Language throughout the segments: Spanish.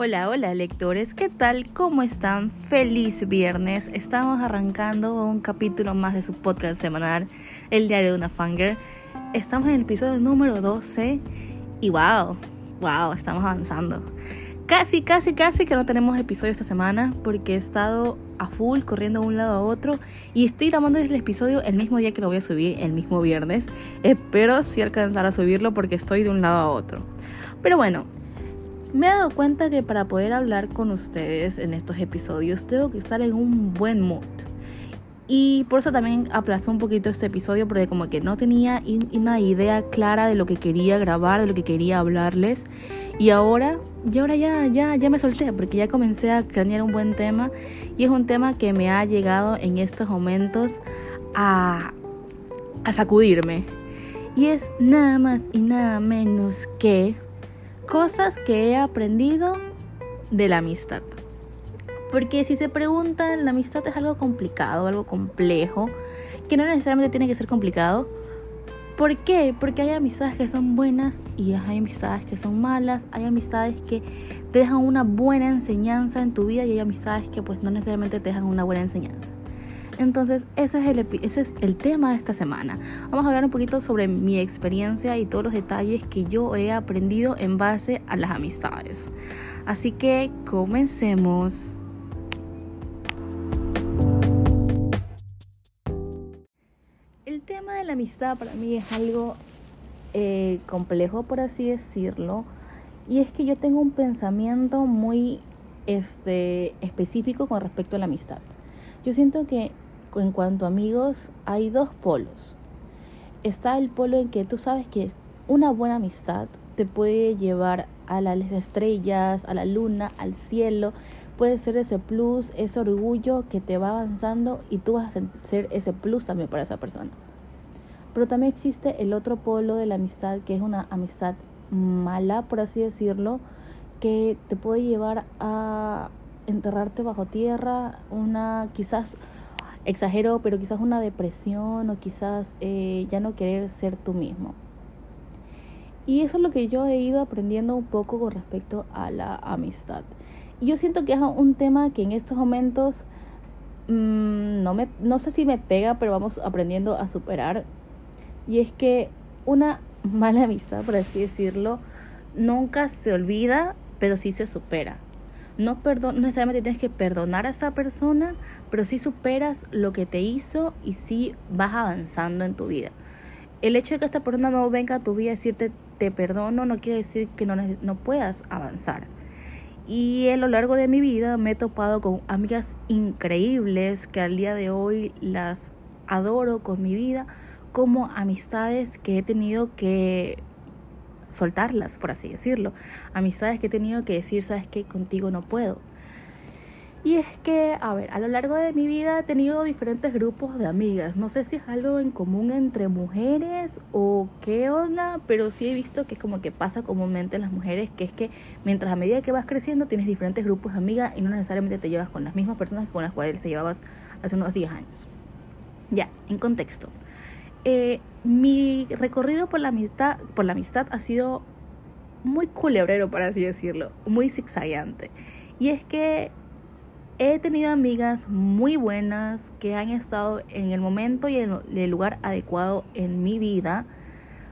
Hola, hola lectores, ¿qué tal? ¿Cómo están? Feliz viernes. Estamos arrancando un capítulo más de su podcast semanal, El Diario de una Fanger. Estamos en el episodio número 12 y wow, wow, estamos avanzando. Casi, casi, casi que no tenemos episodio esta semana porque he estado a full corriendo de un lado a otro y estoy grabando el episodio el mismo día que lo voy a subir, el mismo viernes. Espero si alcanzar a subirlo porque estoy de un lado a otro. Pero bueno, me he dado cuenta que para poder hablar con ustedes en estos episodios tengo que estar en un buen mood. Y por eso también aplazó un poquito este episodio porque como que no tenía una idea clara de lo que quería grabar, de lo que quería hablarles. Y ahora, y ahora ya, ya, ya me solté porque ya comencé a cranear un buen tema. Y es un tema que me ha llegado en estos momentos a, a sacudirme. Y es nada más y nada menos que Cosas que he aprendido de la amistad. Porque si se preguntan, la amistad es algo complicado, algo complejo, que no necesariamente tiene que ser complicado. ¿Por qué? Porque hay amistades que son buenas y hay amistades que son malas, hay amistades que te dejan una buena enseñanza en tu vida y hay amistades que pues no necesariamente te dejan una buena enseñanza. Entonces, ese es, el, ese es el tema de esta semana. Vamos a hablar un poquito sobre mi experiencia y todos los detalles que yo he aprendido en base a las amistades. Así que comencemos. El tema de la amistad para mí es algo eh, complejo, por así decirlo. Y es que yo tengo un pensamiento muy este, específico con respecto a la amistad. Yo siento que en cuanto a amigos, hay dos polos. Está el polo en que tú sabes que una buena amistad te puede llevar a las estrellas, a la luna, al cielo. Puede ser ese plus, ese orgullo que te va avanzando y tú vas a ser ese plus también para esa persona. Pero también existe el otro polo de la amistad, que es una amistad mala, por así decirlo, que te puede llevar a enterrarte bajo tierra, una quizás exagero, pero quizás una depresión o quizás eh, ya no querer ser tú mismo. Y eso es lo que yo he ido aprendiendo un poco con respecto a la amistad. Y yo siento que es un tema que en estos momentos mm, no, me, no sé si me pega, pero vamos aprendiendo a superar. Y es que una mala amistad, por así decirlo, nunca se olvida, pero sí se supera no, perdon necesariamente tienes que perdonar a esa persona, pero sí superas lo que te hizo y sí vas avanzando en tu vida. El hecho de que esta persona no venga a tu vida a decirte te perdono no quiere decir que no, no puedas avanzar. Y a lo largo de mi vida me he topado con amigas increíbles que al día de hoy las adoro con mi vida, como amistades que he tenido que soltarlas, por así decirlo. Amistades que he tenido que decir, sabes que contigo no puedo. Y es que, a ver, a lo largo de mi vida he tenido diferentes grupos de amigas. No sé si es algo en común entre mujeres o qué onda, pero sí he visto que es como que pasa comúnmente en las mujeres, que es que mientras a medida que vas creciendo tienes diferentes grupos de amigas y no necesariamente te llevas con las mismas personas con las cuales te llevabas hace unos 10 años. Ya, en contexto. Eh, mi recorrido por la amistad, por la amistad ha sido muy culebrero, por así decirlo, muy zigzagueante. Y es que he tenido amigas muy buenas que han estado en el momento y en el lugar adecuado en mi vida,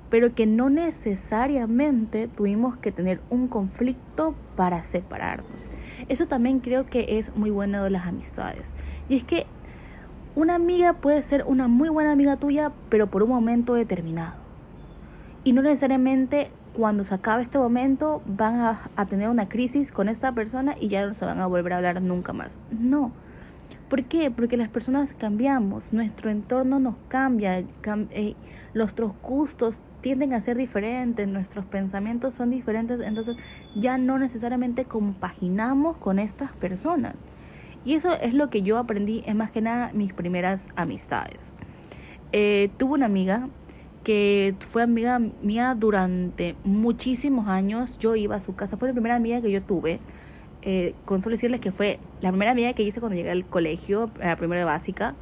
pero que no necesariamente tuvimos que tener un conflicto para separarnos. Eso también creo que es muy bueno de las amistades. Y es que una amiga puede ser una muy buena amiga tuya, pero por un momento determinado. Y no necesariamente cuando se acabe este momento van a, tener una crisis con esta persona y ya no se van a volver a hablar nunca más. No. ¿Por qué? Porque las personas cambiamos, nuestro entorno nos cambia, eh, nuestros gustos tienden a ser diferentes, nuestros pensamientos son diferentes, entonces ya no necesariamente compaginamos con estas personas. Y eso es lo que yo aprendí en más que nada mis primeras amistades. Eh, tuve una amiga que fue amiga mía durante muchísimos años. Yo iba a su casa, fue la primera amiga que yo tuve. Eh, con solo decirles que fue la primera amiga que hice cuando llegué al colegio, a la primera de básica.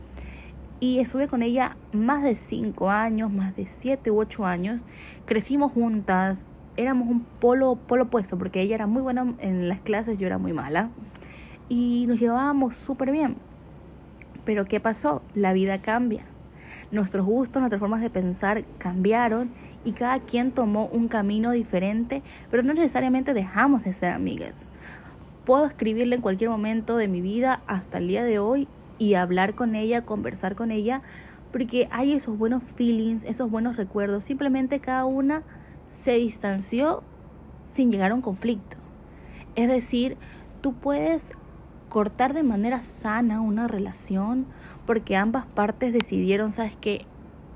Y estuve con ella más de cinco años, más de siete u ocho años. Crecimos juntas, éramos un polo, polo opuesto, porque ella era muy buena en las clases, yo era muy mala. Y nos llevábamos súper bien. Pero ¿qué pasó? La vida cambia. Nuestros gustos, nuestras formas de pensar cambiaron y cada quien tomó un camino diferente, pero no necesariamente dejamos de ser amigas. Puedo escribirle en cualquier momento de mi vida hasta el día de hoy y hablar con ella, conversar con ella, porque hay esos buenos feelings, esos buenos recuerdos. Simplemente cada una se distanció sin llegar a un conflicto. Es decir, tú puedes cortar de manera sana una relación porque ambas partes decidieron, sabes que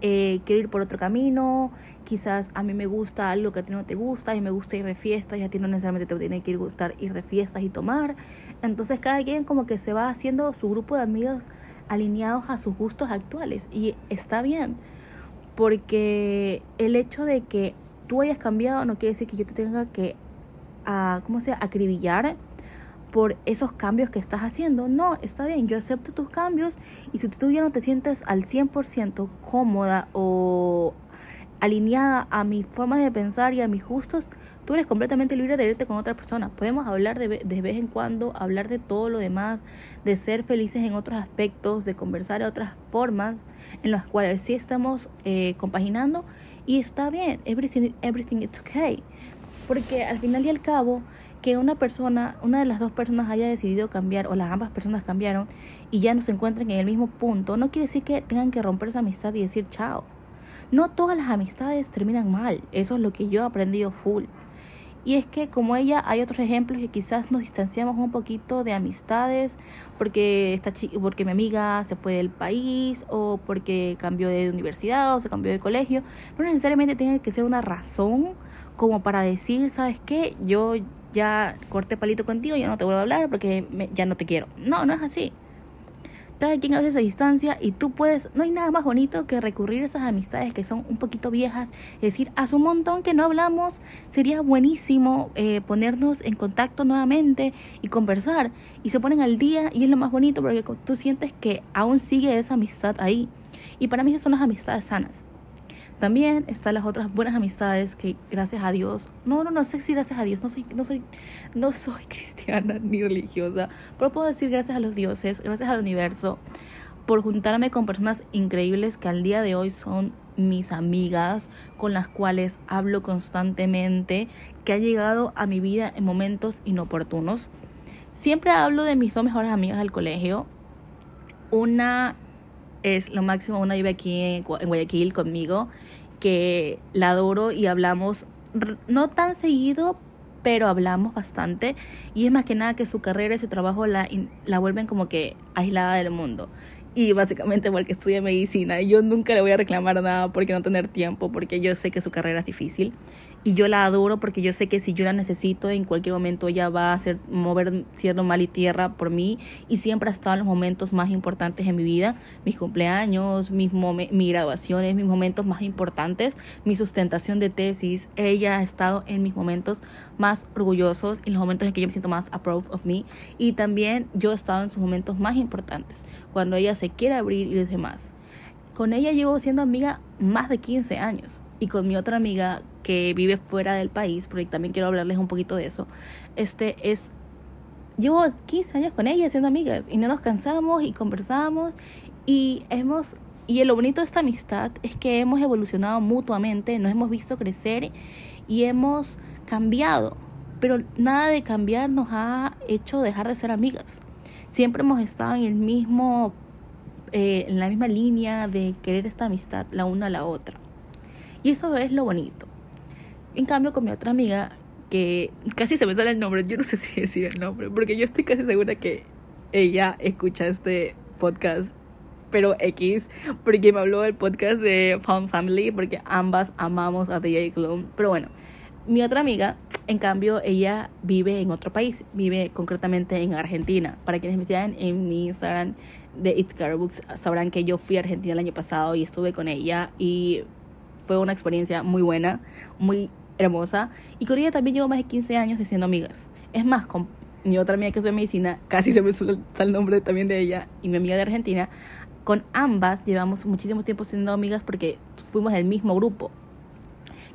eh, quiero ir por otro camino, quizás a mí me gusta algo que a ti no te gusta, y me gusta ir de fiestas y a ti no necesariamente te tiene que ir gustar ir de fiestas y tomar. Entonces cada quien como que se va haciendo su grupo de amigos alineados a sus gustos actuales y está bien, porque el hecho de que tú hayas cambiado no quiere decir que yo te tenga que, a, ¿cómo se acribillar por esos cambios que estás haciendo. No, está bien, yo acepto tus cambios y si tú ya no te sientes al 100% cómoda o alineada a mi forma de pensar y a mis gustos, tú eres completamente libre de irte con otra persona. Podemos hablar de, de vez en cuando, hablar de todo lo demás, de ser felices en otros aspectos, de conversar de otras formas en las cuales sí estamos eh, compaginando y está bien, everything, everything is okay. Porque al final y al cabo, que una persona, una de las dos personas haya decidido cambiar o las ambas personas cambiaron y ya no se encuentren en el mismo punto, no quiere decir que tengan que romper esa amistad y decir chao. No todas las amistades terminan mal, eso es lo que yo he aprendido full. Y es que como ella hay otros ejemplos que quizás nos distanciamos un poquito de amistades porque esta porque mi amiga se fue del país o porque cambió de universidad o se cambió de colegio, no necesariamente tiene que ser una razón como para decir, ¿sabes qué? Yo ya corté palito contigo, ya no te vuelvo a hablar porque ya no te quiero. No, no es así. Cada quien a veces distancia y tú puedes, no hay nada más bonito que recurrir a esas amistades que son un poquito viejas, es decir, hace un montón que no hablamos, sería buenísimo eh, ponernos en contacto nuevamente y conversar y se ponen al día y es lo más bonito porque tú sientes que aún sigue esa amistad ahí. Y para mí esas son las amistades sanas. También están las otras buenas amistades que gracias a Dios, no, no, no sé si gracias a Dios, no soy, no soy, no soy cristiana ni religiosa, pero puedo decir gracias a los dioses, gracias al universo, por juntarme con personas increíbles que al día de hoy son mis amigas, con las cuales hablo constantemente, que han llegado a mi vida en momentos inoportunos. Siempre hablo de mis dos mejores amigas del colegio. Una es lo máximo. Una vive aquí en, Guayaquil conmigo, que la adoro y hablamos no tan seguido, pero hablamos bastante. Y es más que nada que su carrera y su trabajo la, la vuelven como que aislada del mundo. Y básicamente porque estudia medicina. Yo nunca le voy a reclamar nada porque no tener tiempo, porque yo sé que su carrera es difícil y yo la adoro porque yo sé que si yo la necesito en cualquier momento ella va a hacer mover cielo mal y tierra por mí y siempre ha estado en los momentos más importantes en mi vida, mis cumpleaños, mis mis graduaciones, mis momentos más importantes, mi sustentación de tesis, ella ha estado en mis momentos más orgullosos, en los momentos en que yo me siento más approved of me y también yo he estado en sus momentos más importantes, cuando ella se quiere abrir y los demás. Con ella llevo siendo amiga más de 15 años. Y con mi otra amiga que vive fuera del país, porque también quiero hablarles un poquito de eso, este es, llevo 15 años con ella siendo amigas. Y no nos cansamos y conversamos y hemos, y lo bonito de esta amistad es que hemos evolucionado mutuamente, nos hemos visto crecer y hemos cambiado, pero nada de cambiar nos ha hecho dejar de ser amigas. Siempre hemos estado en el mismo, eh, en la misma línea de querer esta amistad la una a la otra. Y eso es lo bonito. En cambio, con mi otra amiga, que casi se me sale el nombre, yo no sé si decir el nombre, porque yo estoy casi segura que ella escucha este podcast, pero X, porque me habló del podcast de Found Family, porque ambas amamos a DJ Gloom. Pero bueno, mi otra amiga, en cambio, ella vive en otro país, vive concretamente en Argentina. Para quienes me sigan en mi Instagram de It's Books, sabrán que yo fui a Argentina el año pasado y estuve con ella y fue una experiencia muy buena, muy hermosa. Y con ella también llevo más de 15 años siendo amigas. Es más, con mi otra amiga que es de medicina, casi se me suelta el nombre también de ella, y mi amiga de Argentina, con ambas llevamos muchísimo tiempo siendo amigas porque fuimos del mismo grupo.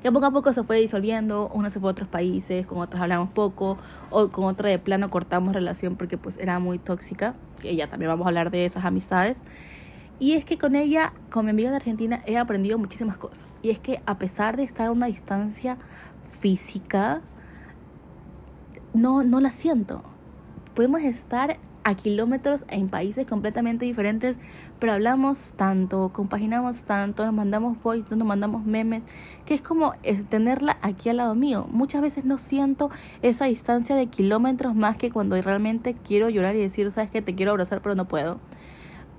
Que poco a poco se fue disolviendo, una se fue a otros países, con otras hablamos poco, o con otra de plano cortamos relación porque pues era muy tóxica, que ya también vamos a hablar de esas amistades. Y es que con ella, con mi amiga de Argentina, he aprendido muchísimas cosas. Y es que a pesar de estar a una distancia física, no, no la siento. Podemos estar a kilómetros en países completamente diferentes, pero hablamos tanto, compaginamos tanto, nos mandamos voice, nos mandamos memes, que es como eh, tenerla aquí al lado mío. Muchas veces no siento esa distancia de kilómetros más que cuando realmente quiero llorar y decir, sabes que te quiero abrazar, pero no puedo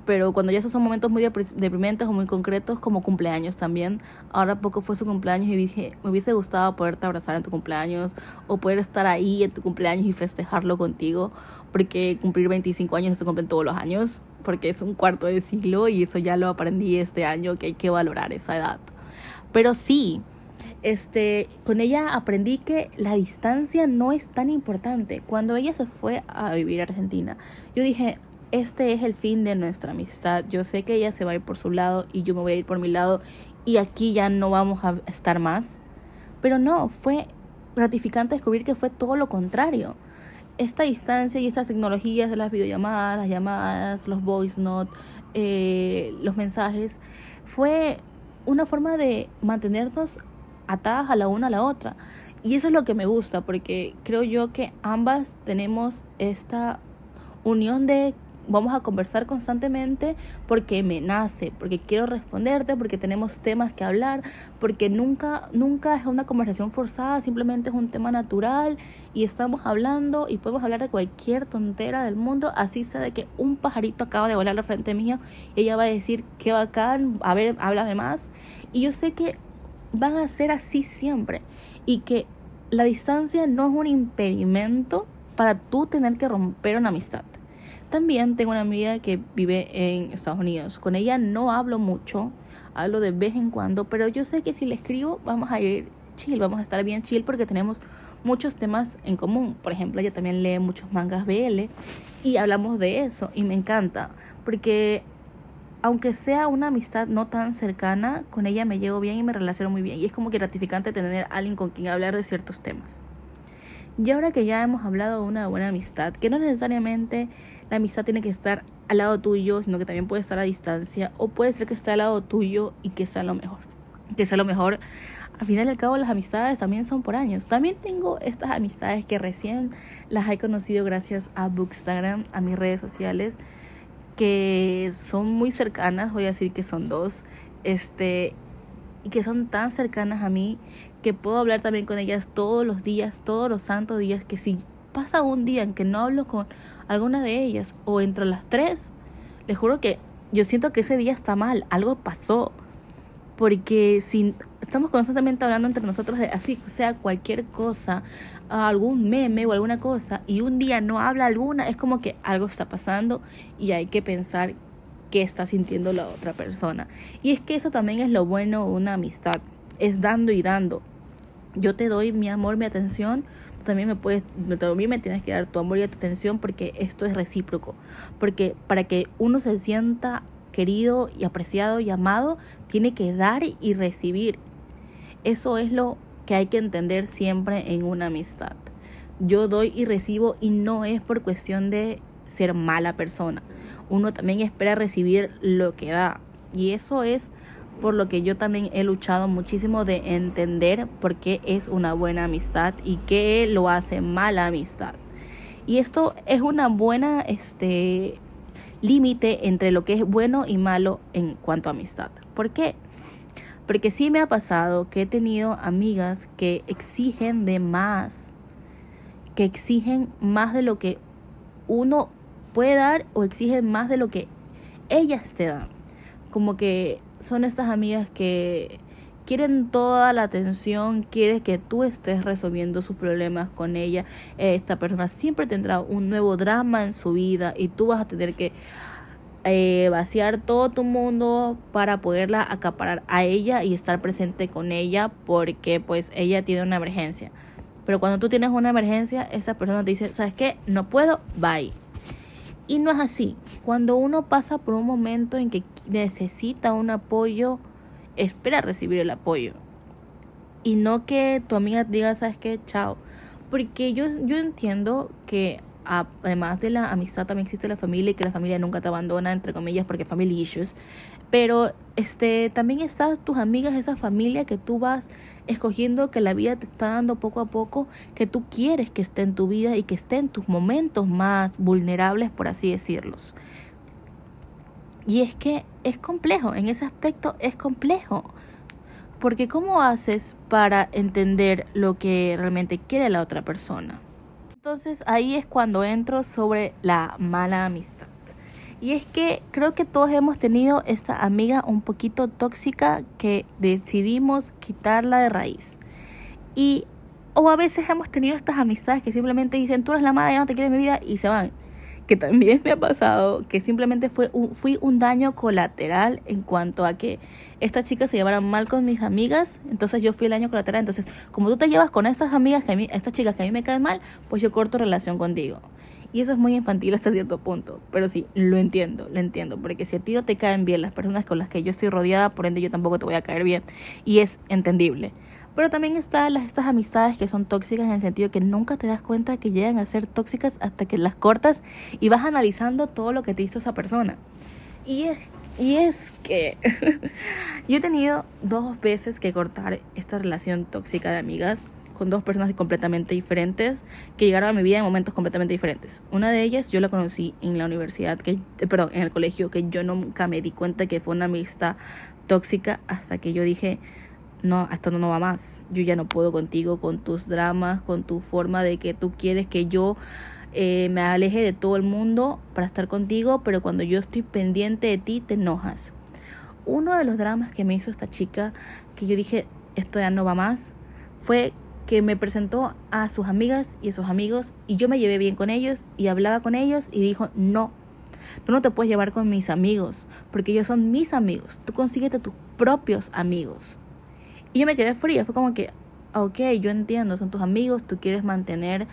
pero cuando ya esos son momentos muy deprimentes o muy concretos, como cumpleaños también. Ahora poco fue su cumpleaños y dije, me hubiese gustado poderte abrazar en tu cumpleaños o poder estar ahí en tu cumpleaños y festejarlo contigo, porque cumplir 25 años no se cumplen todos los años, porque es un cuarto de siglo y eso ya lo aprendí este año, que hay que valorar esa edad. Pero sí, este, con ella aprendí que la distancia no es tan importante. Cuando ella se fue a vivir a Argentina, yo dije, este es el fin de nuestra amistad. Yo sé que ella se va a ir por su lado y yo me voy a ir por mi lado y aquí ya no vamos a estar más. Pero no, fue gratificante descubrir que fue todo lo contrario. Esta distancia y estas tecnologías de las videollamadas, las llamadas, los voice notes, eh, los mensajes, fue una forma de mantenernos atadas a la una a la otra. Y eso es lo que me gusta, porque creo yo que ambas tenemos esta unión de vamos a conversar constantemente porque me nace, porque quiero responderte, porque tenemos temas que hablar, porque nunca, nunca es una conversación forzada, simplemente es un tema natural y estamos hablando y podemos hablar de cualquier tontera del mundo, así sea de que un pajarito acaba de volar al frente mío y ella va a decir, qué bacán, a ver, háblame más. Y yo sé que van a ser así siempre y que la distancia no es un impedimento para tú tener que romper una amistad. También tengo una amiga que vive en Estados Unidos. Con ella no hablo mucho, hablo de vez en cuando, pero yo sé que si le escribo vamos a ir chill, vamos a estar bien chill porque tenemos muchos temas en común. Por ejemplo, ella también lee muchos mangas BL y hablamos de eso y me encanta porque aunque sea una amistad no tan cercana, con ella me llevo bien y me relaciono muy bien y es como que gratificante tener a alguien con quien hablar de ciertos temas. Y ahora que ya hemos hablado de una buena amistad, que no necesariamente la amistad tiene que estar al lado tuyo, sino que también puede estar a distancia, o puede ser que esté al lado tuyo y que sea lo mejor. Que sea lo mejor. Al final y al cabo, las amistades también son por años. También tengo estas amistades que recién las he conocido gracias a Bookstagram, a mis redes sociales, que son muy cercanas, voy a decir que son dos, este, y que son tan cercanas a mí que puedo hablar también con ellas todos los días, todos los santos días, que si pasa un día en que no hablo con alguna de ellas o entre las tres, les juro que yo siento que ese día está mal, algo pasó. Porque si estamos constantemente hablando entre nosotros de así, sea cualquier cosa, algún meme o alguna cosa, y un día no habla alguna, es como que algo está pasando y hay que pensar qué está sintiendo la otra persona. Y es que eso también es lo bueno de una amistad, es dando y dando yo te doy mi amor, mi atención, también me puedes, también me tienes que dar tu amor y tu atención porque esto es recíproco. Porque para que uno se sienta querido y apreciado y amado, tiene que dar y recibir. Eso es lo que hay que entender siempre en una amistad. Yo doy y recibo y no es por cuestión de ser mala persona. Uno también espera recibir lo que da. Y eso es por lo que yo también he luchado muchísimo de entender por qué es una buena amistad y qué lo hace mala amistad. Y esto es una buena este límite entre lo que es bueno y malo en cuanto a amistad. ¿Por qué? Porque sí me ha pasado que he tenido amigas que exigen de más, que exigen más de lo que uno puede dar o exigen más de lo que ellas te dan. Como que son estas amigas que quieren toda la atención, quieren que tú estés resolviendo sus problemas con ella. Esta persona siempre tendrá un nuevo drama en su vida y tú vas a tener que eh, vaciar todo tu mundo para poderla acaparar a ella y estar presente con ella porque pues ella tiene una emergencia. Pero cuando tú tienes una emergencia, esa persona te dice, ¿sabes qué? No puedo, bye. Y no es así. Cuando uno pasa por un momento en que necesita un apoyo, espera recibir el apoyo. y no que tu amiga diga, ¿sabes qué? Chao. Porque yo, yo entiendo que además de la amistad también existe la familia y que la familia nunca te abandona, entre comillas, porque family issues. Pero este también están tus amigas, esa familia que tú vas escogiendo, que la vida te está dando poco a poco, que tú quieres que esté en tu vida y que esté en tus momentos más vulnerables, por así decirlos. Y es que es complejo, en ese aspecto es complejo. Porque ¿cómo haces para entender lo que realmente quiere la otra persona? Entonces ahí es cuando entro sobre la mala amistad. Y es que creo que todos hemos tenido esta amiga un poquito tóxica que decidimos quitarla de raíz. Y o a veces hemos tenido estas amistades que simplemente dicen, tú eres la mala, ya no te quiero en mi vida y se van que también me ha pasado, que simplemente fue un, fui un daño colateral en cuanto a que esta chica se llevara mal con mis amigas, entonces yo fui el daño colateral, entonces como tú te llevas con estas amigas, estas chicas que a mí me caen mal, pues yo corto relación contigo. Y eso es muy infantil hasta cierto punto, pero sí, lo entiendo, lo entiendo, porque si a ti no te caen bien las personas con las que yo estoy rodeada, por ende yo tampoco te voy a caer bien, y es entendible. Pero también están las, estas amistades que son tóxicas en el sentido que nunca te das cuenta que llegan a ser tóxicas hasta que las cortas y vas analizando todo lo que te hizo esa persona. Y es, y es que yo he tenido dos veces que cortar esta relación tóxica de amigas con dos personas completamente diferentes que llegaron a mi vida en momentos completamente diferentes. Una de ellas yo la conocí en la universidad, que, eh, perdón, en el colegio, que yo nunca me di cuenta que fue una amistad tóxica hasta que yo dije, no, esto no va más. Yo ya no puedo contigo, con tus dramas, con tu forma de que tú quieres que yo eh, me aleje de todo el mundo para estar contigo, pero cuando yo estoy pendiente de ti te enojas. Uno de los dramas que me hizo esta chica, que yo dije, esto ya no va más, fue que me presentó a sus amigas y a sus amigos y yo me llevé bien con ellos y hablaba con ellos y dijo, no, tú no te puedes llevar con mis amigos, porque ellos son mis amigos, tú consíguete tus propios amigos. Y yo me quedé fría, fue como que, ok, yo entiendo, son tus amigos, tú quieres mantener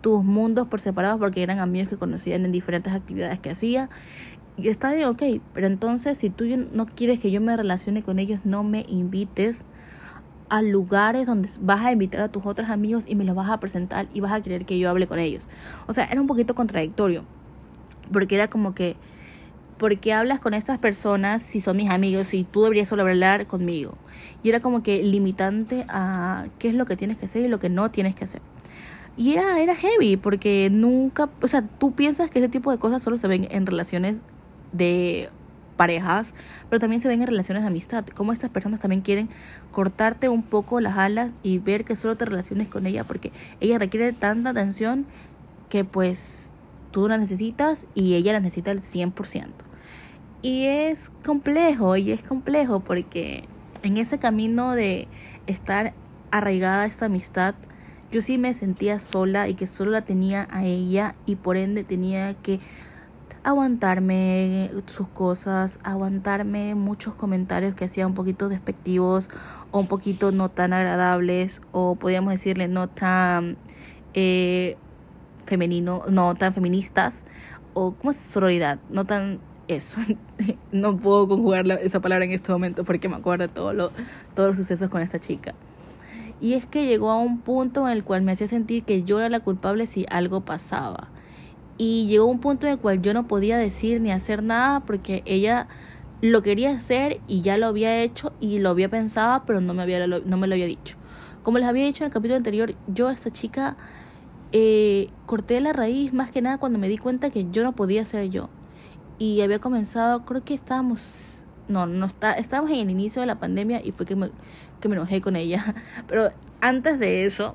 tus mundos por separados porque eran amigos que conocían en diferentes actividades que hacía. Y está bien, ok, pero entonces si tú no quieres que yo me relacione con ellos, no me invites a lugares donde vas a invitar a tus otros amigos y me los vas a presentar y vas a querer que yo hable con ellos. O sea, era un poquito contradictorio, porque era como que, ¿por qué hablas con estas personas si son mis amigos y tú deberías solo hablar conmigo? Y era como que limitante a qué es lo que tienes que hacer y lo que no tienes que hacer. Y era, era heavy porque nunca, o sea, tú piensas que ese tipo de cosas solo se ven en relaciones de parejas, pero también se ven en relaciones de amistad. Como estas personas también quieren cortarte un poco las alas y ver que solo te relaciones con ella porque ella requiere tanta atención que pues tú la necesitas y ella la necesita al 100%. Y es complejo, y es complejo porque en ese camino de estar arraigada a esta amistad, yo sí me sentía sola y que solo la tenía a ella y por ende tenía que aguantarme sus cosas, aguantarme muchos comentarios que hacía un poquito despectivos o un poquito no tan agradables o podríamos decirle no tan eh, femenino, no tan feministas o como es sororidad, no tan eso. no puedo conjugar esa palabra en este momento porque me acuerdo de todo lo, todos los sucesos con esta chica. Y es que llegó a un punto en el cual me hacía sentir que yo era la culpable si algo pasaba. Y llegó un punto en el cual yo no podía decir ni hacer nada porque ella lo quería hacer y ya lo había hecho y lo había pensado, pero no me, había, no me lo había dicho. Como les había dicho en el capítulo anterior, yo a esta chica eh, corté la raíz más que nada cuando me di cuenta que yo no podía ser yo y había comenzado, creo que estábamos, no, no está, estábamos en el inicio de la pandemia y fue que me, que me enojé con ella. Pero antes de eso,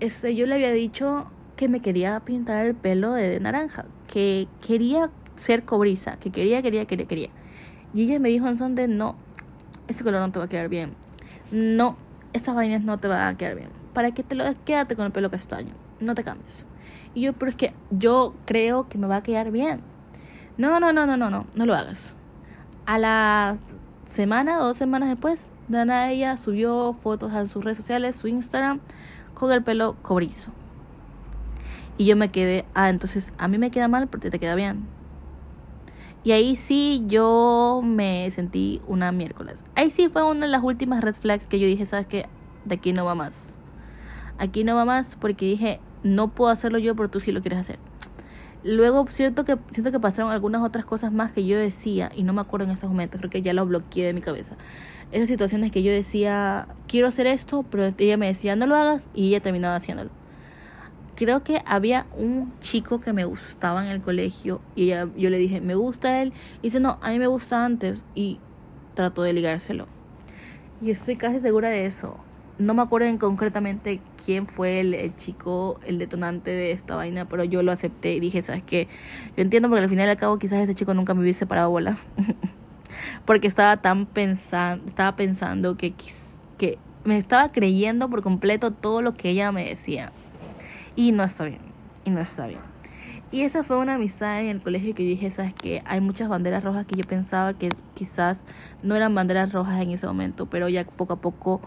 este, yo le había dicho que me quería pintar el pelo de, naranja, que quería ser cobriza, que quería, quería, quería, quería. Y ella me dijo en son de no, ese color no te va a quedar bien. No, estas vainas no te van a quedar bien. ¿Para qué te lo quédate con el pelo castaño? No te cambies. Y yo, pero es que yo creo que me va a quedar bien. No, no, no, no, no, no, no lo hagas. A la semana o dos semanas después, Dana ella subió fotos a sus redes sociales, su Instagram, con el pelo cobrizo. Y yo me quedé, ah, entonces a mí me queda mal, pero te queda bien. Y ahí sí yo me sentí una miércoles. Ahí sí fue una de las últimas red flags que yo dije, ¿sabes qué? de aquí no va más. Aquí no va más porque dije, no puedo hacerlo yo, pero tú sí lo quieres hacer. Luego, cierto que siento que pasaron algunas otras cosas más que yo decía y no me acuerdo en estos momentos, creo que ya lo bloqueé de mi cabeza. Esas situaciones que yo decía, quiero hacer esto, pero ella me decía, no lo hagas y ella terminaba haciéndolo. Creo que había un chico que me gustaba en el colegio y ella, yo le dije, me gusta él. Y dice, no, a mí me gusta antes y trató de ligárselo. Y estoy casi segura de eso no me acuerdo en concretamente quién fue el, chico, el detonante de esta vaina, pero yo lo acepté y dije, ¿sabes qué? Yo entiendo porque al final y al cabo quizás ese chico nunca me hubiese parado bola. porque estaba tan pensando, estaba pensando que, que me estaba creyendo por completo todo lo que ella me decía. Y no está bien, y no está bien. Y esa fue una amistad en el colegio que dije, ¿sabes qué? Hay muchas banderas rojas que yo pensaba que quizás no eran banderas rojas en ese momento, pero ya poco a poco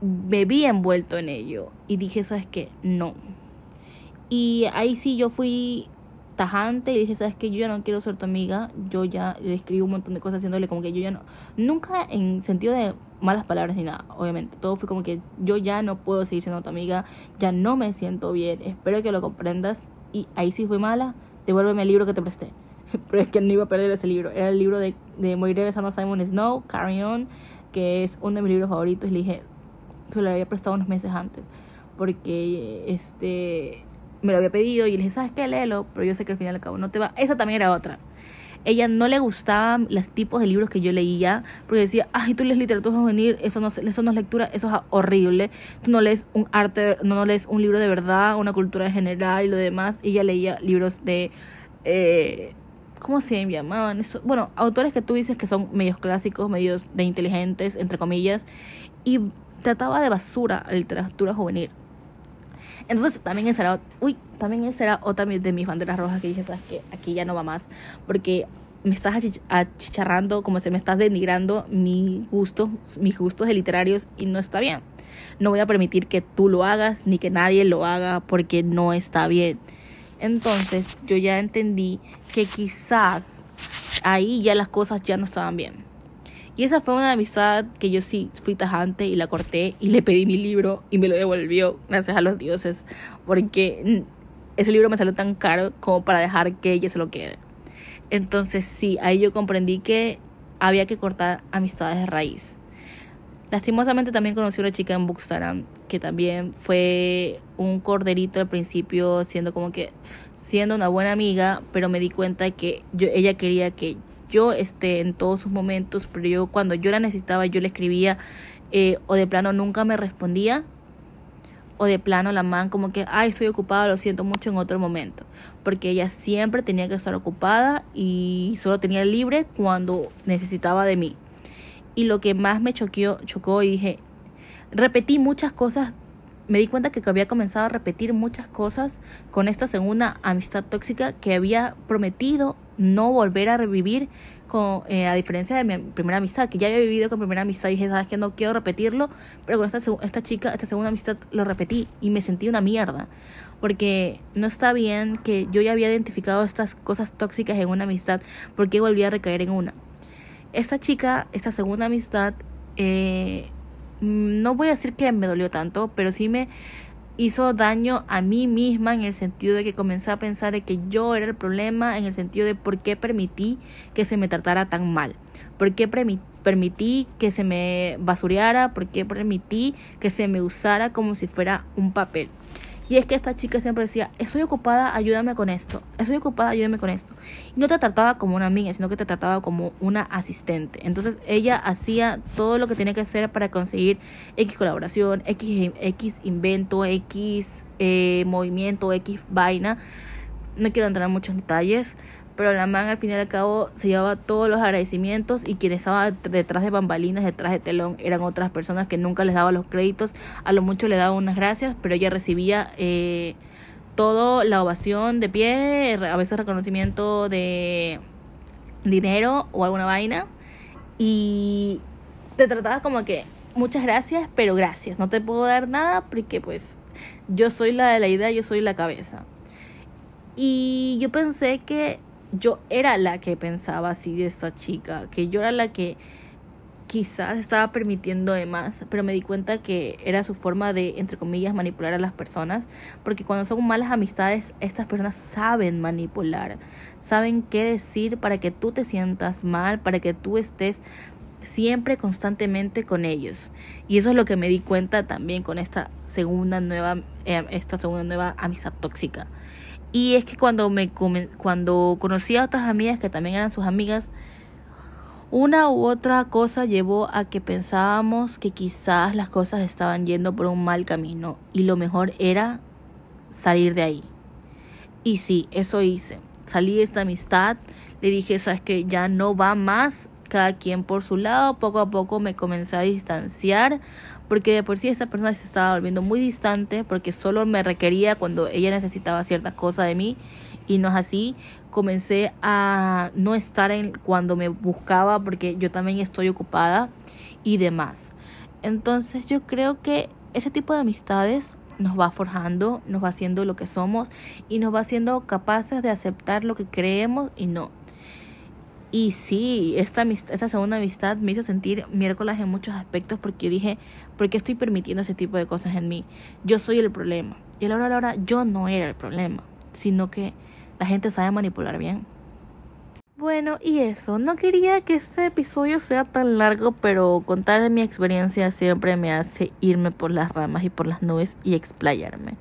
me vi envuelto en ello y dije, ¿sabes qué? No. Y ahí sí yo fui tajante y dije, ¿sabes qué? Yo ya no quiero ser tu amiga. Yo ya le escribí un montón de cosas haciéndole como que yo ya no. Nunca en sentido de malas palabras ni nada, obviamente. Todo fue como que yo ya no puedo seguir siendo tu amiga. Ya no me siento bien. Espero que lo comprendas. Y ahí sí fui mala. Devuélveme el libro que te presté. Pero es que no iba a perder ese libro. Era el libro de, de Moriré besando a Simon Snow, Carry On, que es uno de mis libros favoritos. Y le dije, se lo había prestado unos meses antes, porque este me lo había pedido y le dije, ¿sabes qué? Léelo, pero yo sé que al final al cabo no te va. Esa también era otra. Ella no le gustaban los tipos de libros que yo leía, porque decía, ay, tú lees literatura juvenil, eso no, eso no es lectura, eso es horrible. Tú no lees un arte, no, no lees un libro de verdad, una cultura general y lo demás. Ella leía libros de... Eh, ¿Cómo se llamaban? Eso? Bueno, autores que tú dices que son medios clásicos, medios de inteligentes, entre comillas. Y trataba de basura la literatura juvenil. Entonces también esa era, uy, también esa era otra de mis banderas rojas que dije, sabes que aquí ya no va más, porque me estás achicharrando, como se me estás denigrando mi gusto, mis gustos literarios y no está bien. No voy a permitir que tú lo hagas ni que nadie lo haga porque no está bien. Entonces yo ya entendí que quizás ahí ya las cosas ya no estaban bien. Y esa fue una amistad que yo sí fui tajante y la corté y le pedí mi libro y me lo devolvió, gracias a los dioses, porque ese libro me salió tan caro como para dejar que ella se lo quede. Entonces sí, ahí yo comprendí que había que cortar amistades de raíz. Lastimosamente también conocí a una chica en Bookstagram que también fue un corderito al principio, siendo como que siendo una buena amiga, pero me di cuenta que yo, ella quería que yo esté en todos sus momentos, pero yo cuando yo la necesitaba, yo le escribía eh, o de plano nunca me respondía o de plano la man como que, ay, estoy ocupada, lo siento mucho en otro momento. Porque ella siempre tenía que estar ocupada y solo tenía libre cuando necesitaba de mí. Y lo que más me choqueó, chocó y dije, repetí muchas cosas, me di cuenta que había comenzado a repetir muchas cosas con esta segunda amistad tóxica que había prometido no volver a revivir con, eh, a diferencia de mi primera amistad, que ya había vivido con primera amistad y dije, sabes que no quiero repetirlo, pero con esta, esta chica, esta segunda amistad lo repetí y me sentí una mierda, porque no está bien que yo ya había identificado estas cosas tóxicas en una amistad, porque volví a recaer en una. Esta chica, esta segunda amistad, eh, no voy a decir que me dolió tanto, pero sí me hizo daño a mí misma en el sentido de que comencé a pensar que yo era el problema, en el sentido de por qué permití que se me tratara tan mal, por qué permití que se me basureara, por qué permití que se me usara como si fuera un papel. Y es que esta chica siempre decía, estoy ocupada, ayúdame con esto, estoy ocupada, ayúdame con esto. Y no te trataba como una amiga, sino que te trataba como una asistente. Entonces ella hacía todo lo que tenía que hacer para conseguir X colaboración, X, X invento, X eh, movimiento, X vaina. No quiero entrar en muchos detalles pero la man al fin y al cabo se llevaba todos los agradecimientos y quien estaba detrás de bambalinas, detrás de telón, eran otras personas que nunca les daba los créditos, a lo mucho le daba unas gracias, pero ella recibía eh, todo la ovación de pie, a veces reconocimiento de dinero o alguna vaina y te trataba como que muchas gracias, pero gracias, no te puedo dar nada porque pues yo soy la de la idea, yo soy la cabeza. Y yo pensé que yo era la que pensaba así de esta chica, que yo era la que quizás estaba permitiendo de más, pero me di cuenta que era su forma de, entre comillas, manipular a las personas, porque cuando son malas amistades, estas personas saben manipular, saben qué decir para que tú te sientas mal, para que tú estés siempre constantemente con ellos. Y eso es lo que me di cuenta también con esta segunda nueva, eh, esta segunda nueva amistad tóxica. Y es que cuando me cuando conocí a otras amigas que también eran sus amigas, una u otra cosa llevó a que pensábamos que quizás las cosas estaban yendo por un mal camino y lo mejor era salir de ahí. Y sí, eso hice. Salí de esta amistad, le dije, sabes que ya no va más, cada quien por su lado, poco a poco me comencé a distanciar, porque de por sí esa persona se estaba volviendo muy distante, porque solo me requería cuando ella necesitaba cierta cosa de mí y no es así. Comencé a no estar en cuando me buscaba porque yo también estoy ocupada y demás. Entonces yo creo que ese tipo de amistades nos va forjando, nos va haciendo lo que somos y nos va haciendo capaces de aceptar lo que creemos y no. Y sí, esta, esta segunda amistad me hizo sentir miércoles en muchos aspectos porque yo dije, ¿por qué estoy permitiendo ese tipo de cosas en mí? Yo soy el problema. Y a la hora de la hora yo no era el problema, sino que la gente sabe manipular bien. Bueno, y eso, no quería que este episodio sea tan largo, pero contar mi experiencia siempre me hace irme por las ramas y por las nubes y explayarme.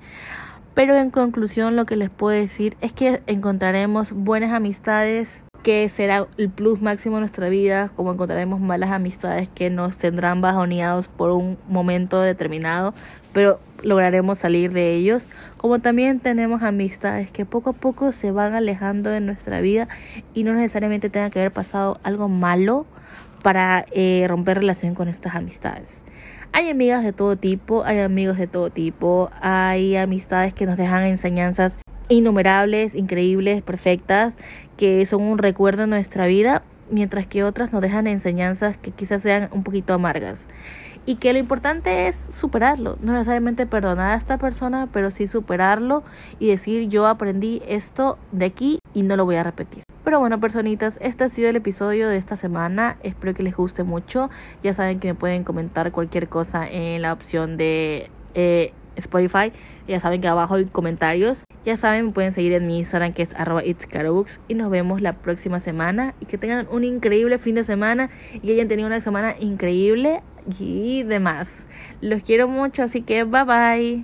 Pero en conclusión lo que les puedo decir es que encontraremos buenas amistades que será el plus máximo de nuestra vida, como encontraremos malas amistades que nos tendrán bajoneados por un momento determinado, pero lograremos salir de ellos, como también tenemos amistades que poco a poco se van alejando de nuestra vida y no necesariamente tenga que haber pasado algo malo para eh, romper relación con estas amistades. Hay amigas de todo tipo, hay amigos de todo tipo, hay amistades que nos dejan enseñanzas innumerables, increíbles, perfectas, que son un recuerdo en nuestra vida, mientras que otras nos dejan enseñanzas que quizás sean un poquito amargas. Y que lo importante es superarlo, no necesariamente perdonar a esta persona, pero sí superarlo y decir yo aprendí esto de aquí y no lo voy a repetir. Pero bueno, personitas, este ha sido el episodio de esta semana. Espero que les guste mucho. Ya saben que me pueden comentar cualquier cosa en la opción de eh, Spotify. Ya saben que abajo hay comentarios. Ya saben, me pueden seguir en mi Instagram que es arroba Y nos vemos la próxima semana. Y que tengan un increíble fin de semana. Y que hayan tenido una semana increíble y demás. Los quiero mucho, así que bye bye.